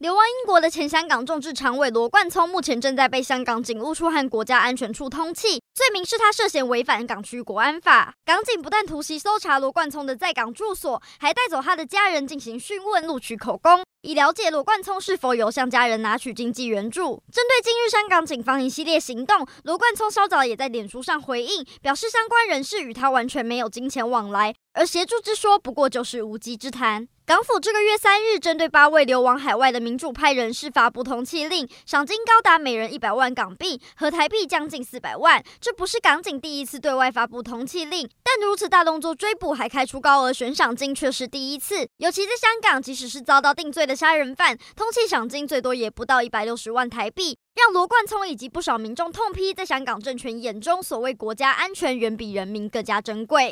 流亡英国的前香港众志常委罗冠聪，目前正在被香港警务处和国家安全处通缉，罪名是他涉嫌违反港区国安法。港警不但突袭搜查罗冠聪的在港住所，还带走他的家人进行讯问，录取口供，以了解罗冠聪是否有向家人拿取经济援助。针对近日香港警方一系列行动，罗冠聪稍早也在脸书上回应，表示相关人士与他完全没有金钱往来，而协助之说不过就是无稽之谈。港府这个月三日，针对八位流亡海外的民主派人士发布通缉令，赏金高达每人一百万港币，合台币将近四百万。这不是港警第一次对外发布通缉令，但如此大动作追捕还开出高额悬赏金却是第一次。尤其在香港，即使是遭到定罪的杀人犯，通缉赏金最多也不到一百六十万台币，让罗冠聪以及不少民众痛批，在香港政权眼中，所谓国家安全远比人民更加珍贵。